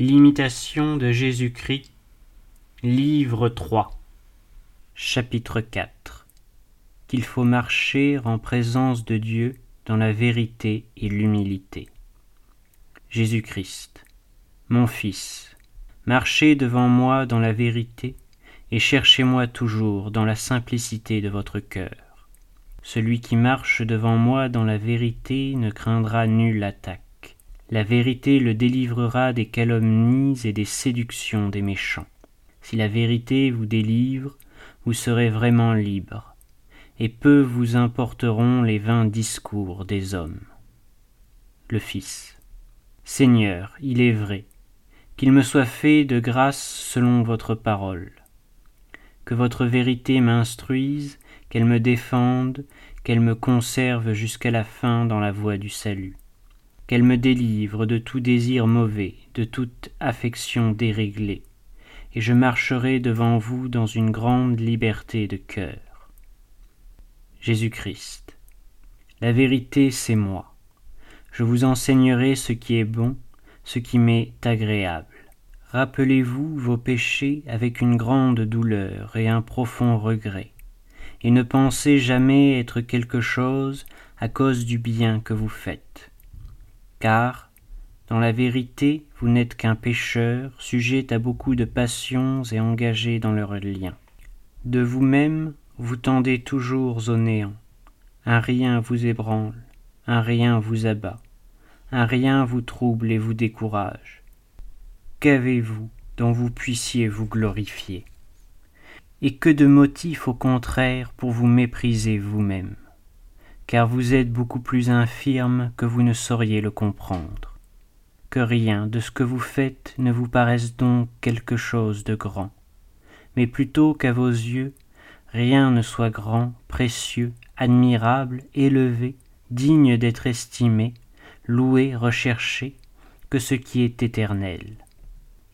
L'imitation de Jésus-Christ, livre 3, chapitre 4 Qu'il faut marcher en présence de Dieu dans la vérité et l'humilité. Jésus-Christ, mon Fils, marchez devant moi dans la vérité et cherchez-moi toujours dans la simplicité de votre cœur. Celui qui marche devant moi dans la vérité ne craindra nulle attaque. La vérité le délivrera des calomnies et des séductions des méchants. Si la vérité vous délivre, vous serez vraiment libre, et peu vous importeront les vains discours des hommes. Le Fils. Seigneur, il est vrai, qu'il me soit fait de grâce selon votre parole. Que votre vérité m'instruise, qu'elle me défende, qu'elle me conserve jusqu'à la fin dans la voie du salut qu'elle me délivre de tout désir mauvais, de toute affection déréglée, et je marcherai devant vous dans une grande liberté de cœur. Jésus-Christ. La vérité, c'est moi. Je vous enseignerai ce qui est bon, ce qui m'est agréable. Rappelez-vous vos péchés avec une grande douleur et un profond regret, et ne pensez jamais être quelque chose à cause du bien que vous faites car, dans la vérité, vous n'êtes qu'un pécheur, sujet à beaucoup de passions et engagé dans leurs liens. De vous-même, vous tendez toujours au néant. Un rien vous ébranle, un rien vous abat, un rien vous trouble et vous décourage. Qu'avez-vous dont vous puissiez vous glorifier? Et que de motifs au contraire pour vous mépriser vous-même? Car vous êtes beaucoup plus infirme que vous ne sauriez le comprendre. Que rien de ce que vous faites ne vous paraisse donc quelque chose de grand, mais plutôt qu'à vos yeux rien ne soit grand, précieux, admirable, élevé, digne d'être estimé, loué, recherché, que ce qui est éternel.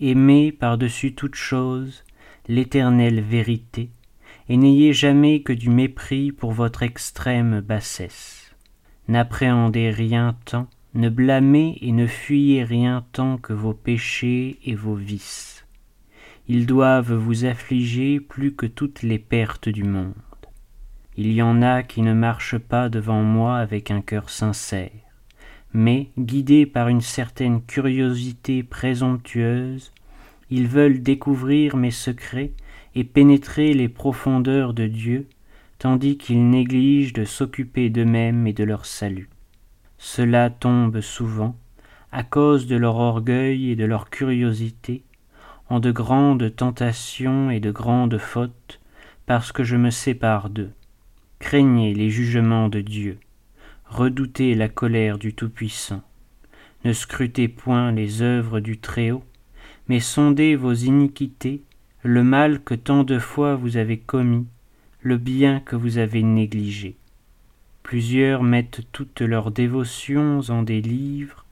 Aimez par-dessus toute chose l'éternelle vérité, et n'ayez jamais que du mépris pour votre extrême bassesse. N'appréhendez rien tant, ne blâmez et ne fuyez rien tant que vos péchés et vos vices. Ils doivent vous affliger plus que toutes les pertes du monde. Il y en a qui ne marchent pas devant moi avec un cœur sincère, mais, guidés par une certaine curiosité présomptueuse, ils veulent découvrir mes secrets et pénétrer les profondeurs de Dieu, tandis qu'ils négligent de s'occuper d'eux-mêmes et de leur salut. Cela tombe souvent, à cause de leur orgueil et de leur curiosité, en de grandes tentations et de grandes fautes, parce que je me sépare d'eux. Craignez les jugements de Dieu, redoutez la colère du Tout-Puissant. Ne scrutez point les œuvres du Très-Haut, mais sondez vos iniquités le mal que tant de fois vous avez commis, le bien que vous avez négligé. Plusieurs mettent toutes leurs dévotions en des livres,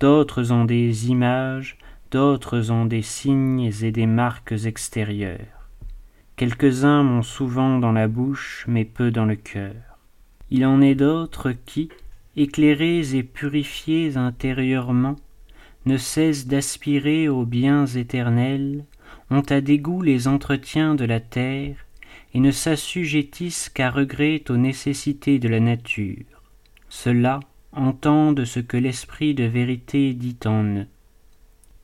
d'autres en des images, d'autres en des signes et des marques extérieures. Quelques-uns m'ont souvent dans la bouche, mais peu dans le cœur. Il en est d'autres qui, éclairés et purifiés intérieurement, ne cessent d'aspirer aux biens éternels, ont à dégoût les entretiens de la terre, et ne s'assujettissent qu'à regret aux nécessités de la nature. Ceux-là entendent ce que l'esprit de vérité dit en eux,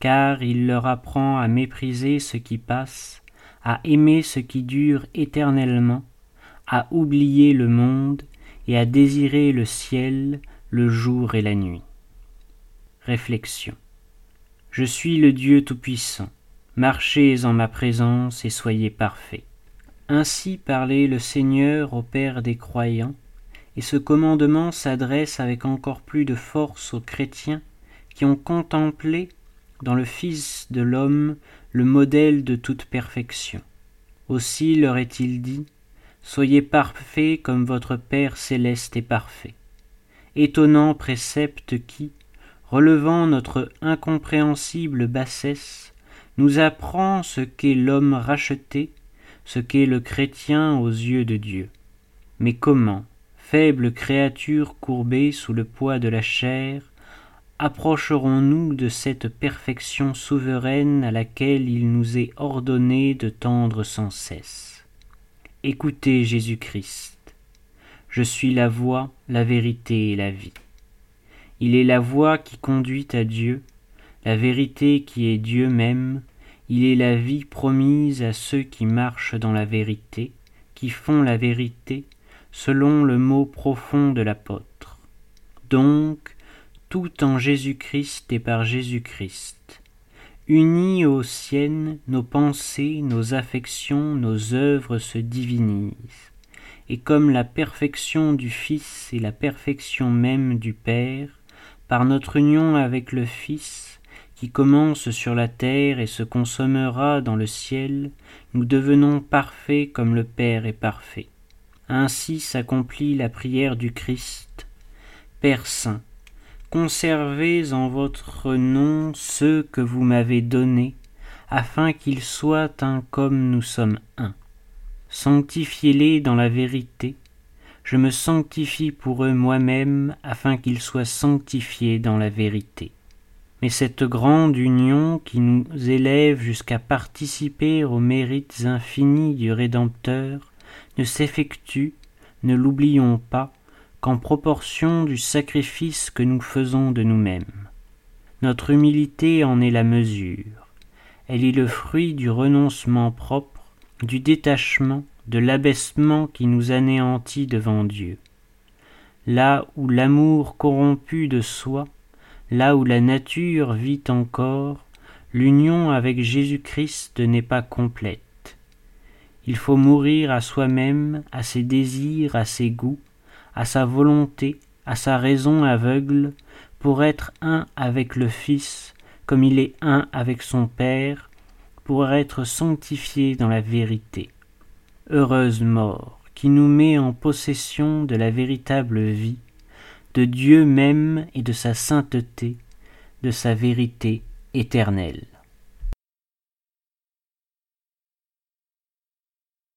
car il leur apprend à mépriser ce qui passe, à aimer ce qui dure éternellement, à oublier le monde et à désirer le ciel, le jour et la nuit. Réflexion. Je suis le Dieu Tout-Puissant. Marchez en ma présence et soyez parfaits. Ainsi parlait le Seigneur au Père des croyants, et ce commandement s'adresse avec encore plus de force aux chrétiens qui ont contemplé dans le Fils de l'homme le modèle de toute perfection. Aussi leur est-il dit, Soyez parfaits comme votre Père céleste est parfait. Étonnant précepte qui, relevant notre incompréhensible bassesse, nous apprend ce qu'est l'homme racheté, ce qu'est le chrétien aux yeux de Dieu. Mais comment, faible créature courbée sous le poids de la chair, approcherons-nous de cette perfection souveraine à laquelle il nous est ordonné de tendre sans cesse? Écoutez Jésus-Christ. Je suis la voie, la vérité et la vie. Il est la voie qui conduit à Dieu, la vérité qui est Dieu même, il est la vie promise à ceux qui marchent dans la vérité, qui font la vérité, selon le mot profond de l'apôtre. Donc, tout en Jésus-Christ et par Jésus-Christ. Unis aux siennes, nos pensées, nos affections, nos œuvres se divinisent. Et comme la perfection du Fils est la perfection même du Père, par notre union avec le Fils, qui commence sur la terre et se consommera dans le ciel, nous devenons parfaits comme le Père est parfait. Ainsi s'accomplit la prière du Christ. Père Saint, conservez en votre nom ceux que vous m'avez donnés, afin qu'ils soient un comme nous sommes un. Sanctifiez-les dans la vérité. Je me sanctifie pour eux moi-même, afin qu'ils soient sanctifiés dans la vérité. Mais cette grande union qui nous élève jusqu'à participer aux mérites infinis du Rédempteur ne s'effectue, ne l'oublions pas, qu'en proportion du sacrifice que nous faisons de nous-mêmes. Notre humilité en est la mesure. Elle est le fruit du renoncement propre, du détachement, de l'abaissement qui nous anéantit devant Dieu. Là où l'amour corrompu de soi, là où la nature vit encore, l'union avec Jésus-Christ n'est pas complète. Il faut mourir à soi-même, à ses désirs, à ses goûts, à sa volonté, à sa raison aveugle, pour être un avec le Fils, comme il est un avec son Père, pour être sanctifié dans la vérité. Heureuse mort, qui nous met en possession de la véritable vie, de Dieu même et de sa sainteté, de sa vérité éternelle.